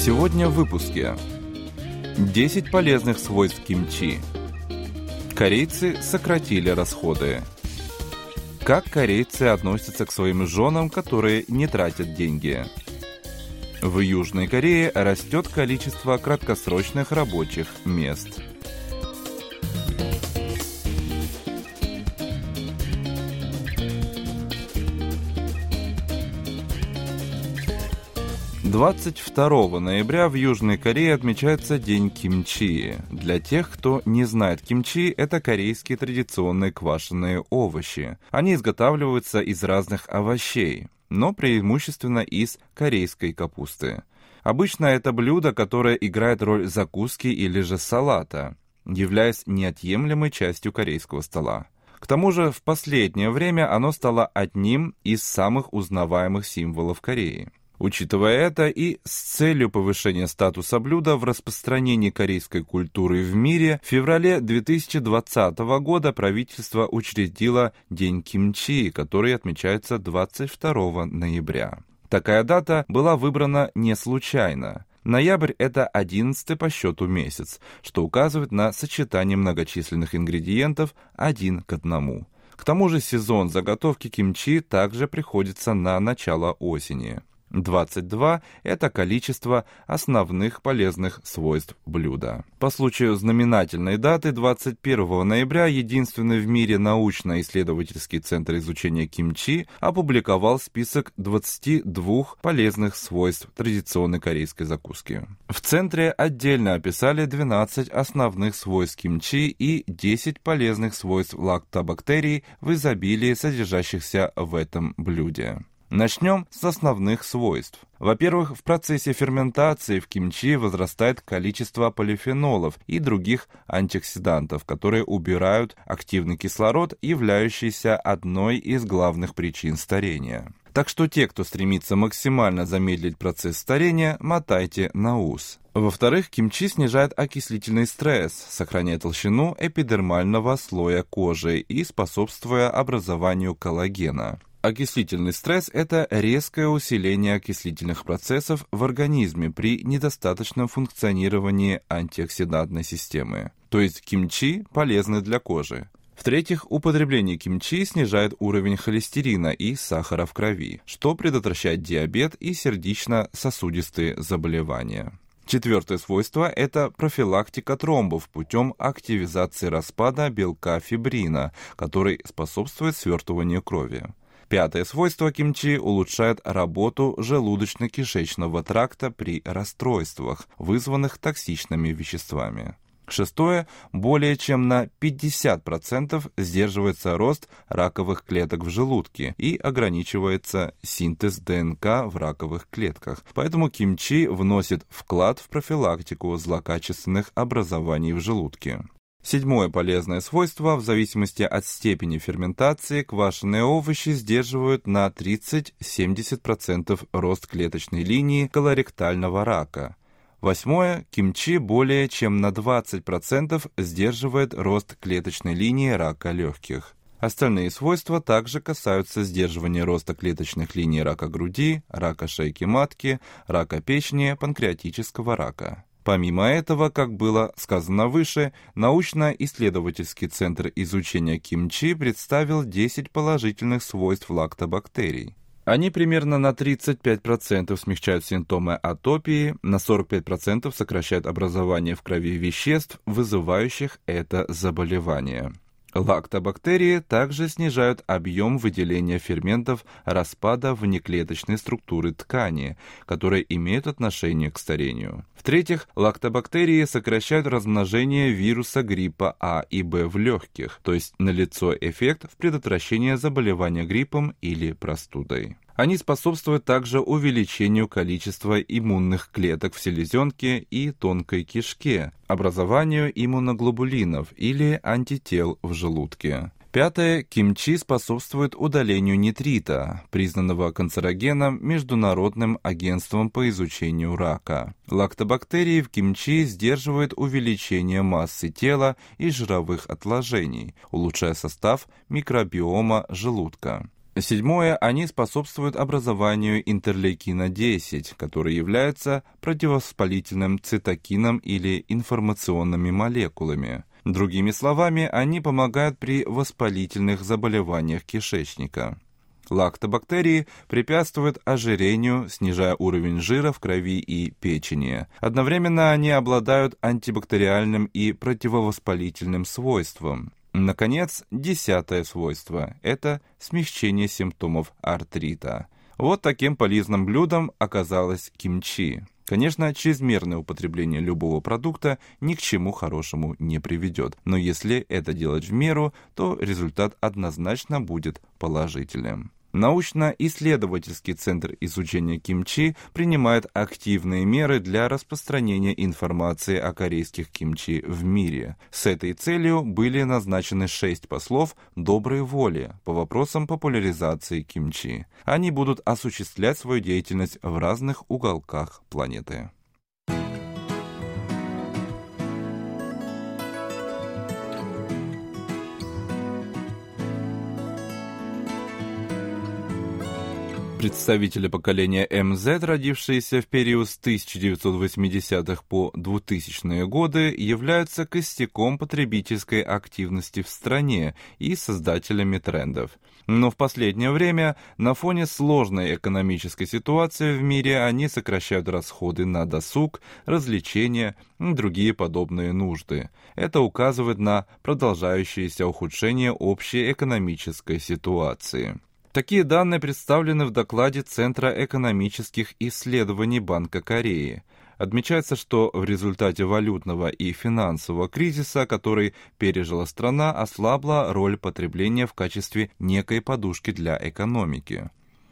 Сегодня в выпуске 10 полезных свойств кимчи. Корейцы сократили расходы. Как корейцы относятся к своим женам, которые не тратят деньги? В Южной Корее растет количество краткосрочных рабочих мест. 22 ноября в Южной Корее отмечается День кимчи. Для тех, кто не знает кимчи, это корейские традиционные квашеные овощи. Они изготавливаются из разных овощей, но преимущественно из корейской капусты. Обычно это блюдо, которое играет роль закуски или же салата, являясь неотъемлемой частью корейского стола. К тому же в последнее время оно стало одним из самых узнаваемых символов Кореи. Учитывая это и с целью повышения статуса блюда в распространении корейской культуры в мире, в феврале 2020 года правительство учредило День кимчи, который отмечается 22 ноября. Такая дата была выбрана не случайно. Ноябрь – это одиннадцатый по счету месяц, что указывает на сочетание многочисленных ингредиентов один к одному. К тому же сезон заготовки кимчи также приходится на начало осени. 22 – это количество основных полезных свойств блюда. По случаю знаменательной даты 21 ноября единственный в мире научно-исследовательский центр изучения кимчи опубликовал список 22 полезных свойств традиционной корейской закуски. В центре отдельно описали 12 основных свойств кимчи и 10 полезных свойств лактобактерий в изобилии, содержащихся в этом блюде. Начнем с основных свойств. Во-первых, в процессе ферментации в кимчи возрастает количество полифенолов и других антиоксидантов, которые убирают активный кислород, являющийся одной из главных причин старения. Так что те, кто стремится максимально замедлить процесс старения, мотайте на ус. Во-вторых, кимчи снижает окислительный стресс, сохраняя толщину эпидермального слоя кожи и способствуя образованию коллагена. Окислительный стресс – это резкое усиление окислительных процессов в организме при недостаточном функционировании антиоксидантной системы. То есть кимчи полезны для кожи. В-третьих, употребление кимчи снижает уровень холестерина и сахара в крови, что предотвращает диабет и сердечно-сосудистые заболевания. Четвертое свойство – это профилактика тромбов путем активизации распада белка фибрина, который способствует свертыванию крови. Пятое свойство кимчи улучшает работу желудочно-кишечного тракта при расстройствах, вызванных токсичными веществами. Шестое, более чем на 50% сдерживается рост раковых клеток в желудке и ограничивается синтез ДНК в раковых клетках. Поэтому кимчи вносит вклад в профилактику злокачественных образований в желудке. Седьмое полезное свойство, в зависимости от степени ферментации, квашеные овощи сдерживают на 30-70% рост клеточной линии колоректального рака. Восьмое. Кимчи более чем на 20% сдерживает рост клеточной линии рака легких. Остальные свойства также касаются сдерживания роста клеточных линий рака груди, рака шейки матки, рака печени, панкреатического рака. Помимо этого, как было сказано выше, научно-исследовательский центр изучения кимчи представил 10 положительных свойств лактобактерий. Они примерно на 35% смягчают симптомы атопии, на 45% сокращают образование в крови веществ, вызывающих это заболевание. Лактобактерии также снижают объем выделения ферментов распада внеклеточной структуры ткани, которые имеют отношение к старению. В-третьих, лактобактерии сокращают размножение вируса гриппа А и Б в легких, то есть налицо эффект в предотвращении заболевания гриппом или простудой. Они способствуют также увеличению количества иммунных клеток в селезенке и тонкой кишке, образованию иммуноглобулинов или антител в желудке. Пятое. Кимчи способствует удалению нитрита, признанного канцерогеном Международным агентством по изучению рака. Лактобактерии в кимчи сдерживают увеличение массы тела и жировых отложений, улучшая состав микробиома желудка. Седьмое. Они способствуют образованию интерлейкина-10, который является противовоспалительным цитокином или информационными молекулами. Другими словами, они помогают при воспалительных заболеваниях кишечника. Лактобактерии препятствуют ожирению, снижая уровень жира в крови и печени. Одновременно они обладают антибактериальным и противовоспалительным свойством. Наконец, десятое свойство – это смягчение симптомов артрита. Вот таким полезным блюдом оказалось кимчи. Конечно, чрезмерное употребление любого продукта ни к чему хорошему не приведет, но если это делать в меру, то результат однозначно будет положительным. Научно-исследовательский центр изучения кимчи принимает активные меры для распространения информации о корейских кимчи в мире. С этой целью были назначены шесть послов доброй воли по вопросам популяризации кимчи. Они будут осуществлять свою деятельность в разных уголках планеты. Представители поколения МЗ, родившиеся в период с 1980-х по 2000-е годы, являются костяком потребительской активности в стране и создателями трендов. Но в последнее время на фоне сложной экономической ситуации в мире они сокращают расходы на досуг, развлечения и другие подобные нужды. Это указывает на продолжающееся ухудшение общей экономической ситуации. Такие данные представлены в докладе Центра экономических исследований Банка Кореи. Отмечается, что в результате валютного и финансового кризиса, который пережила страна, ослабла роль потребления в качестве некой подушки для экономики.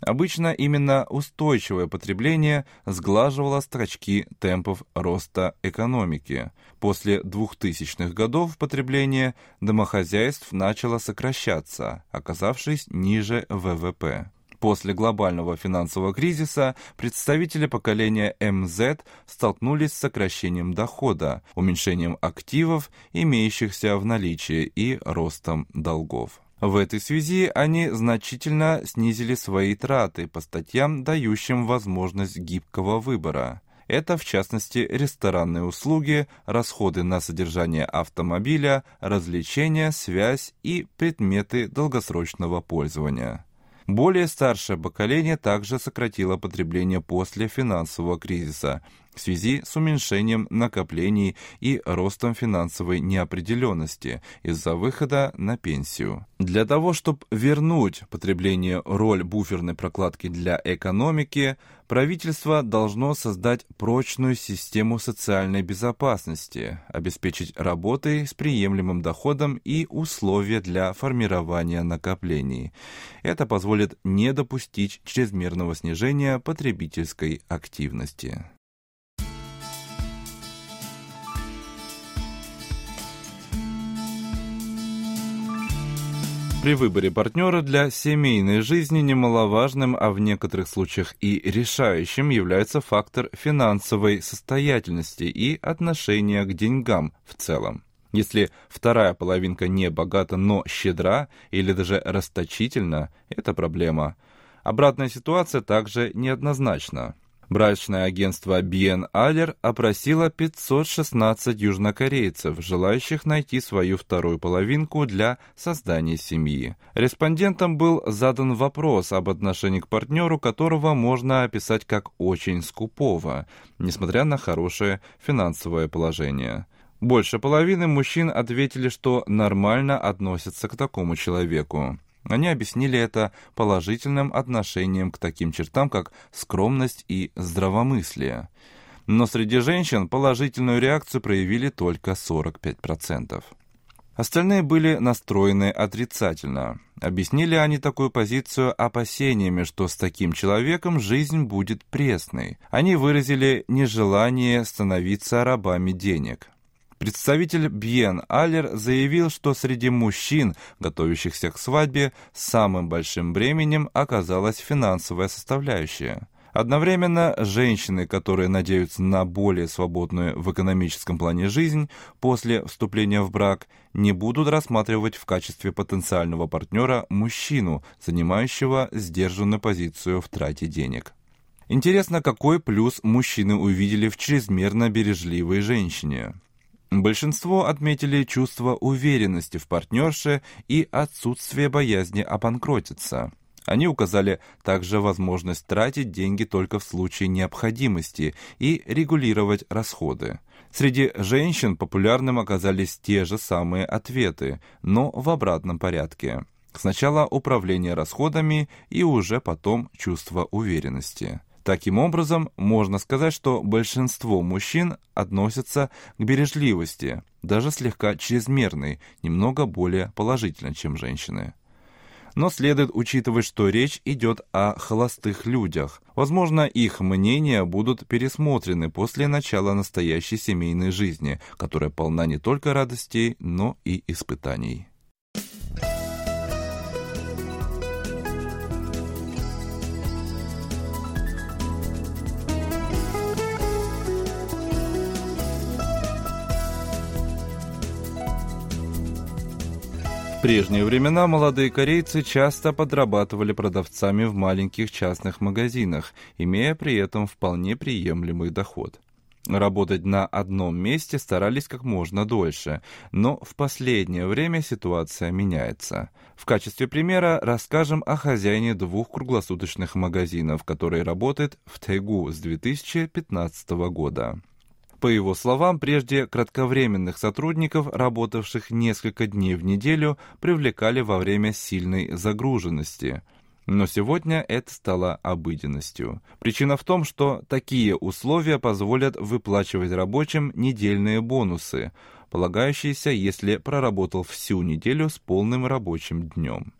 Обычно именно устойчивое потребление сглаживало строчки темпов роста экономики. После 2000-х годов потребление домохозяйств начало сокращаться, оказавшись ниже ВВП. После глобального финансового кризиса представители поколения МЗ столкнулись с сокращением дохода, уменьшением активов, имеющихся в наличии, и ростом долгов. В этой связи они значительно снизили свои траты по статьям, дающим возможность гибкого выбора. Это, в частности, ресторанные услуги, расходы на содержание автомобиля, развлечения, связь и предметы долгосрочного пользования. Более старшее поколение также сократило потребление после финансового кризиса – в связи с уменьшением накоплений и ростом финансовой неопределенности из-за выхода на пенсию. Для того, чтобы вернуть потреблению роль буферной прокладки для экономики, правительство должно создать прочную систему социальной безопасности, обеспечить работой с приемлемым доходом и условия для формирования накоплений. Это позволит не допустить чрезмерного снижения потребительской активности. При выборе партнера для семейной жизни немаловажным, а в некоторых случаях и решающим является фактор финансовой состоятельности и отношения к деньгам в целом. Если вторая половинка не богата, но щедра или даже расточительна, это проблема. Обратная ситуация также неоднозначна. Брачное агентство BN Aller опросило 516 южнокорейцев, желающих найти свою вторую половинку для создания семьи. Респондентам был задан вопрос об отношении к партнеру, которого можно описать как очень скупого, несмотря на хорошее финансовое положение. Больше половины мужчин ответили, что нормально относятся к такому человеку. Они объяснили это положительным отношением к таким чертам, как скромность и здравомыслие. Но среди женщин положительную реакцию проявили только 45%. Остальные были настроены отрицательно. Объяснили они такую позицию опасениями, что с таким человеком жизнь будет пресной. Они выразили нежелание становиться рабами денег. Представитель Бьен Аллер заявил, что среди мужчин, готовящихся к свадьбе, самым большим бременем оказалась финансовая составляющая. Одновременно женщины, которые надеются на более свободную в экономическом плане жизнь после вступления в брак, не будут рассматривать в качестве потенциального партнера мужчину, занимающего сдержанную позицию в трате денег. Интересно, какой плюс мужчины увидели в чрезмерно бережливой женщине. Большинство отметили чувство уверенности в партнерше и отсутствие боязни обанкротиться. Они указали также возможность тратить деньги только в случае необходимости и регулировать расходы. Среди женщин популярным оказались те же самые ответы, но в обратном порядке. Сначала управление расходами и уже потом чувство уверенности. Таким образом, можно сказать, что большинство мужчин относятся к бережливости, даже слегка чрезмерной, немного более положительно, чем женщины. Но следует учитывать, что речь идет о холостых людях. Возможно, их мнения будут пересмотрены после начала настоящей семейной жизни, которая полна не только радостей, но и испытаний. В прежние времена молодые корейцы часто подрабатывали продавцами в маленьких частных магазинах, имея при этом вполне приемлемый доход. Работать на одном месте старались как можно дольше, но в последнее время ситуация меняется. В качестве примера расскажем о хозяине двух круглосуточных магазинов, который работает в Тайгу с 2015 года. По его словам, прежде кратковременных сотрудников, работавших несколько дней в неделю, привлекали во время сильной загруженности. Но сегодня это стало обыденностью. Причина в том, что такие условия позволят выплачивать рабочим недельные бонусы, полагающиеся, если проработал всю неделю с полным рабочим днем.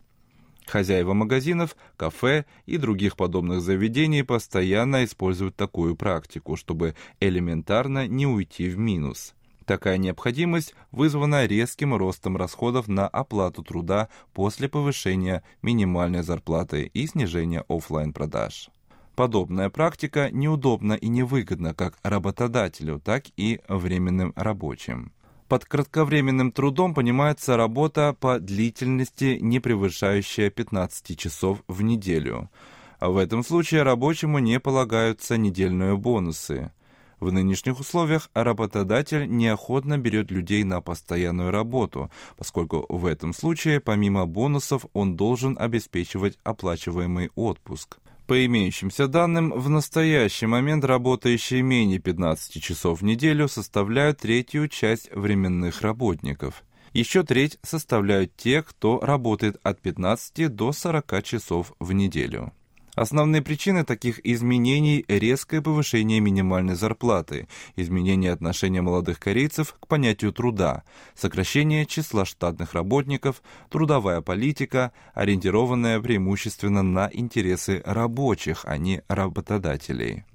Хозяева магазинов, кафе и других подобных заведений постоянно используют такую практику, чтобы элементарно не уйти в минус. Такая необходимость вызвана резким ростом расходов на оплату труда после повышения минимальной зарплаты и снижения офлайн продаж Подобная практика неудобна и невыгодна как работодателю, так и временным рабочим. Под кратковременным трудом понимается работа по длительности, не превышающая 15 часов в неделю. В этом случае рабочему не полагаются недельные бонусы. В нынешних условиях работодатель неохотно берет людей на постоянную работу, поскольку в этом случае помимо бонусов он должен обеспечивать оплачиваемый отпуск. По имеющимся данным, в настоящий момент работающие менее 15 часов в неделю составляют третью часть временных работников. Еще треть составляют те, кто работает от 15 до 40 часов в неделю. Основные причины таких изменений – резкое повышение минимальной зарплаты, изменение отношения молодых корейцев к понятию труда, сокращение числа штатных работников, трудовая политика, ориентированная преимущественно на интересы рабочих, а не работодателей.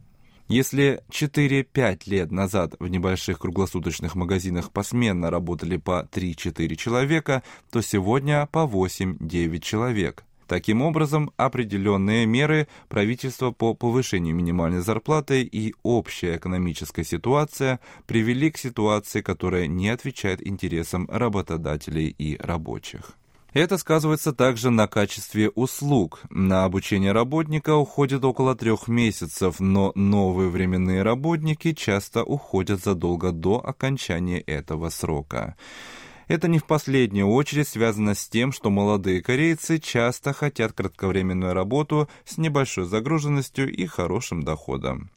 Если 4-5 лет назад в небольших круглосуточных магазинах посменно работали по 3-4 человека, то сегодня по 8-9 человек – Таким образом, определенные меры правительства по повышению минимальной зарплаты и общая экономическая ситуация привели к ситуации, которая не отвечает интересам работодателей и рабочих. Это сказывается также на качестве услуг. На обучение работника уходит около трех месяцев, но новые временные работники часто уходят задолго до окончания этого срока. Это не в последнюю очередь связано с тем, что молодые корейцы часто хотят кратковременную работу с небольшой загруженностью и хорошим доходом.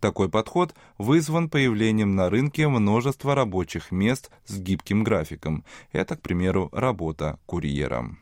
Такой подход вызван появлением на рынке множества рабочих мест с гибким графиком. Это, к примеру, работа курьером.